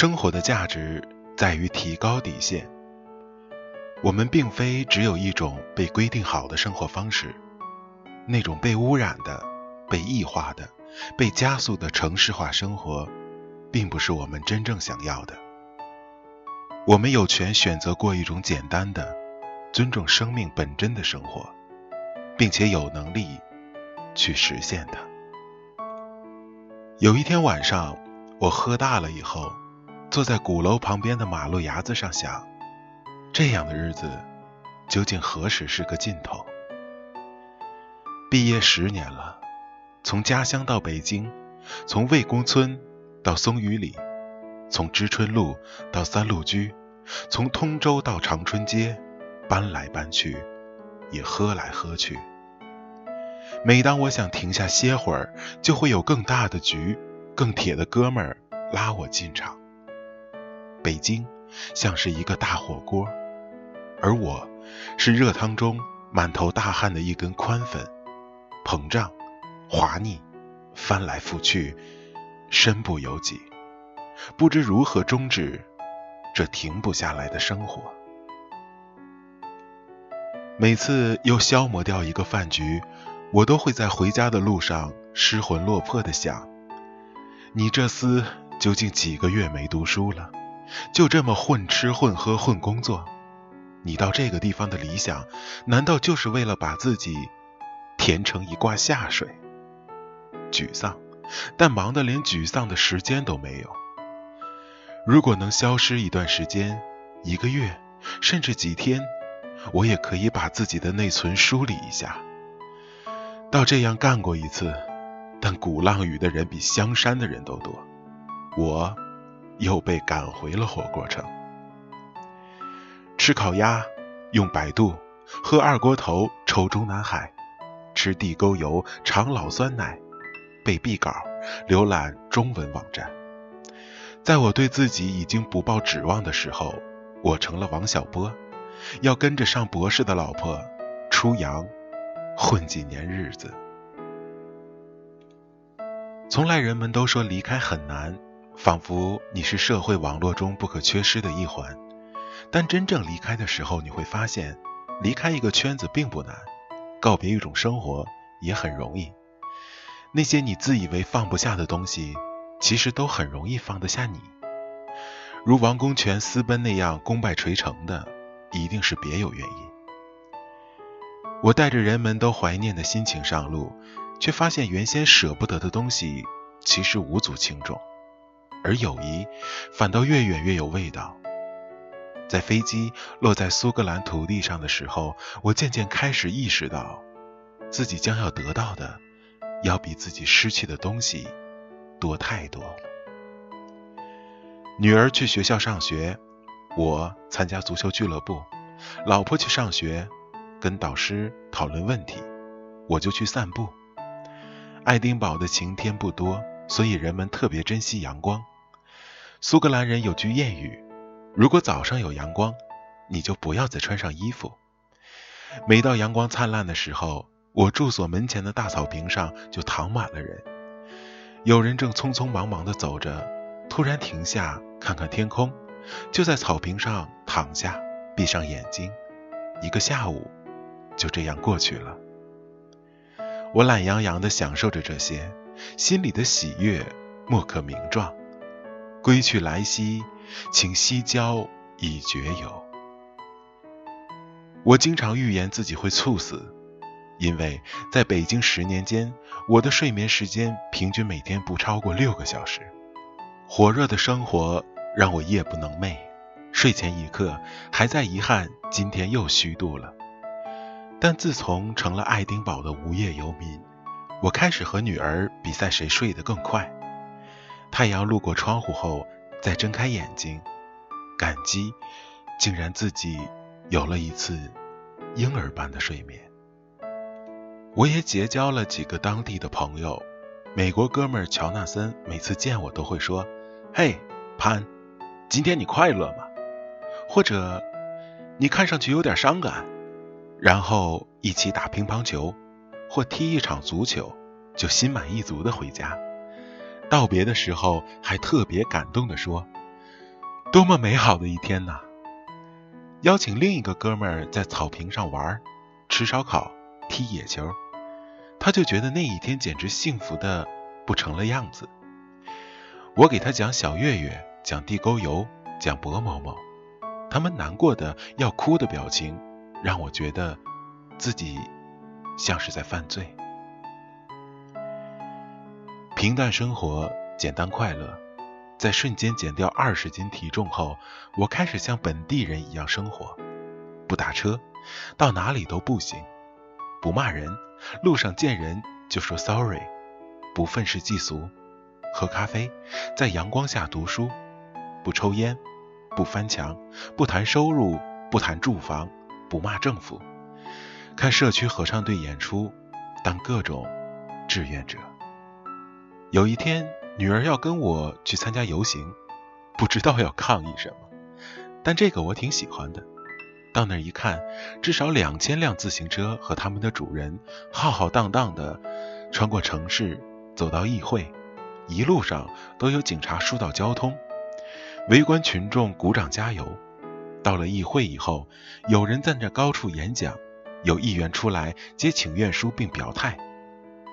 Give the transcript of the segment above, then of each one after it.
生活的价值在于提高底线。我们并非只有一种被规定好的生活方式，那种被污染的、被异化的、被加速的城市化生活，并不是我们真正想要的。我们有权选择过一种简单的、尊重生命本真的生活，并且有能力去实现它。有一天晚上，我喝大了以后，坐在鼓楼旁边的马路牙子上想。这样的日子，究竟何时是个尽头？毕业十年了，从家乡到北京，从魏公村到松榆里，从知春路到三路居，从通州到长春街，搬来搬去，也喝来喝去。每当我想停下歇会儿，就会有更大的局、更铁的哥们儿拉我进场。北京像是一个大火锅。而我，是热汤中满头大汗的一根宽粉，膨胀、滑腻、翻来覆去，身不由己，不知如何终止这停不下来的生活。每次又消磨掉一个饭局，我都会在回家的路上失魂落魄的想：你这厮究竟几个月没读书了？就这么混吃混喝混工作？你到这个地方的理想，难道就是为了把自己填成一挂下水？沮丧，但忙得连沮丧的时间都没有。如果能消失一段时间，一个月，甚至几天，我也可以把自己的内存梳理一下。到这样干过一次，但鼓浪屿的人比香山的人都多，我又被赶回了火锅城。吃烤鸭，用百度；喝二锅头，抽中南海；吃地沟油，尝老酸奶；背壁稿，浏览中文网站。在我对自己已经不抱指望的时候，我成了王小波，要跟着上博士的老婆出洋，混几年日子。从来人们都说离开很难，仿佛你是社会网络中不可缺失的一环。但真正离开的时候，你会发现，离开一个圈子并不难，告别一种生活也很容易。那些你自以为放不下的东西，其实都很容易放得下你。如王公权私奔那样功败垂成的，一定是别有原因。我带着人们都怀念的心情上路，却发现原先舍不得的东西，其实无足轻重，而友谊反倒越远越有味道。在飞机落在苏格兰土地上的时候，我渐渐开始意识到，自己将要得到的，要比自己失去的东西多太多。女儿去学校上学，我参加足球俱乐部；老婆去上学，跟导师讨论问题，我就去散步。爱丁堡的晴天不多，所以人们特别珍惜阳光。苏格兰人有句谚语。如果早上有阳光，你就不要再穿上衣服。每到阳光灿烂的时候，我住所门前的大草坪上就躺满了人。有人正匆匆忙忙地走着，突然停下看看天空，就在草坪上躺下，闭上眼睛。一个下午就这样过去了。我懒洋洋地享受着这些，心里的喜悦莫可名状。归去来兮。请西郊以绝游。我经常预言自己会猝死，因为在北京十年间，我的睡眠时间平均每天不超过六个小时。火热的生活让我夜不能寐，睡前一刻还在遗憾今天又虚度了。但自从成了爱丁堡的无业游民，我开始和女儿比赛谁睡得更快。太阳路过窗户后。再睁开眼睛，感激，竟然自己有了一次婴儿般的睡眠。我也结交了几个当地的朋友，美国哥们乔纳森每次见我都会说：“嘿，潘，今天你快乐吗？”或者“你看上去有点伤感。”然后一起打乒乓球，或踢一场足球，就心满意足的回家。道别的时候，还特别感动的说：“多么美好的一天呐！邀请另一个哥们儿在草坪上玩，吃烧烤，踢野球，他就觉得那一天简直幸福的不成了样子。我给他讲小月月，讲地沟油，讲薄某某，他们难过的要哭的表情，让我觉得自己像是在犯罪。平淡生活，简单快乐。在瞬间减掉二十斤体重后，我开始像本地人一样生活，不打车，到哪里都步行，不骂人，路上见人就说 sorry，不愤世嫉俗，喝咖啡，在阳光下读书，不抽烟，不翻墙，不谈收入，不谈住房，不骂政府，看社区合唱队演出，当各种志愿者。有一天。女儿要跟我去参加游行，不知道要抗议什么，但这个我挺喜欢的。到那儿一看，至少两千辆自行车和他们的主人浩浩荡荡的穿过城市，走到议会，一路上都有警察疏导交通，围观群众鼓掌加油。到了议会以后，有人站在高处演讲，有议员出来接请愿书并表态。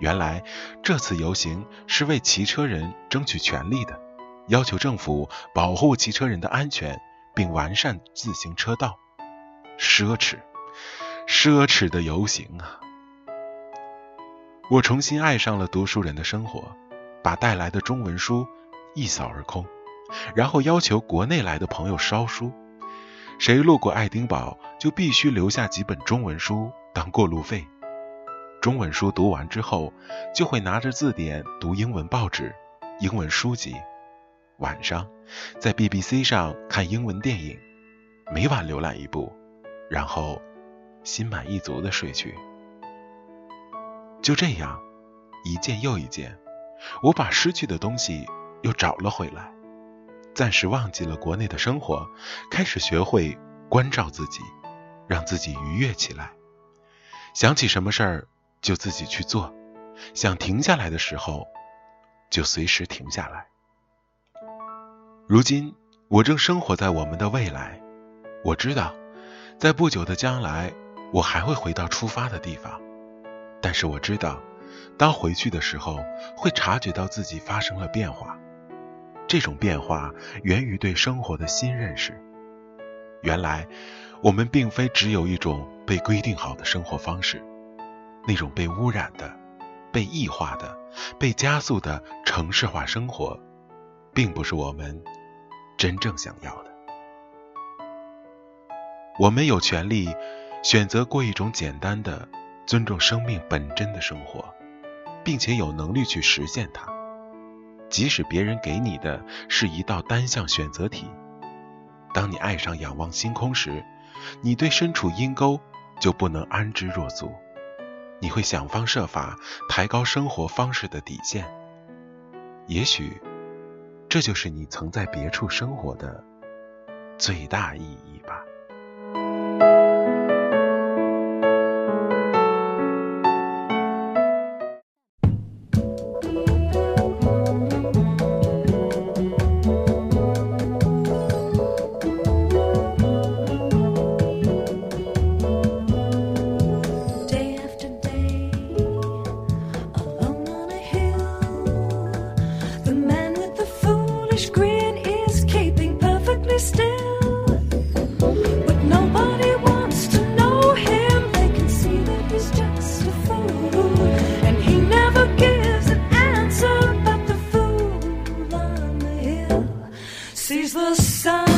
原来这次游行是为骑车人争取权利的，要求政府保护骑车人的安全，并完善自行车道。奢侈，奢侈的游行啊！我重新爱上了读书人的生活，把带来的中文书一扫而空，然后要求国内来的朋友烧书，谁路过爱丁堡就必须留下几本中文书当过路费。中文书读完之后，就会拿着字典读英文报纸、英文书籍。晚上在 BBC 上看英文电影，每晚浏览一部，然后心满意足的睡去。就这样，一件又一件，我把失去的东西又找了回来，暂时忘记了国内的生活，开始学会关照自己，让自己愉悦起来。想起什么事儿。就自己去做，想停下来的时候，就随时停下来。如今我正生活在我们的未来，我知道，在不久的将来，我还会回到出发的地方。但是我知道，当回去的时候，会察觉到自己发生了变化。这种变化源于对生活的新认识。原来，我们并非只有一种被规定好的生活方式。那种被污染的、被异化的、被加速的城市化生活，并不是我们真正想要的。我们有权利选择过一种简单的、尊重生命本真的生活，并且有能力去实现它。即使别人给你的是一道单项选择题，当你爱上仰望星空时，你对身处阴沟就不能安之若素。你会想方设法抬高生活方式的底线，也许这就是你曾在别处生活的最大意义吧。Sees the sun.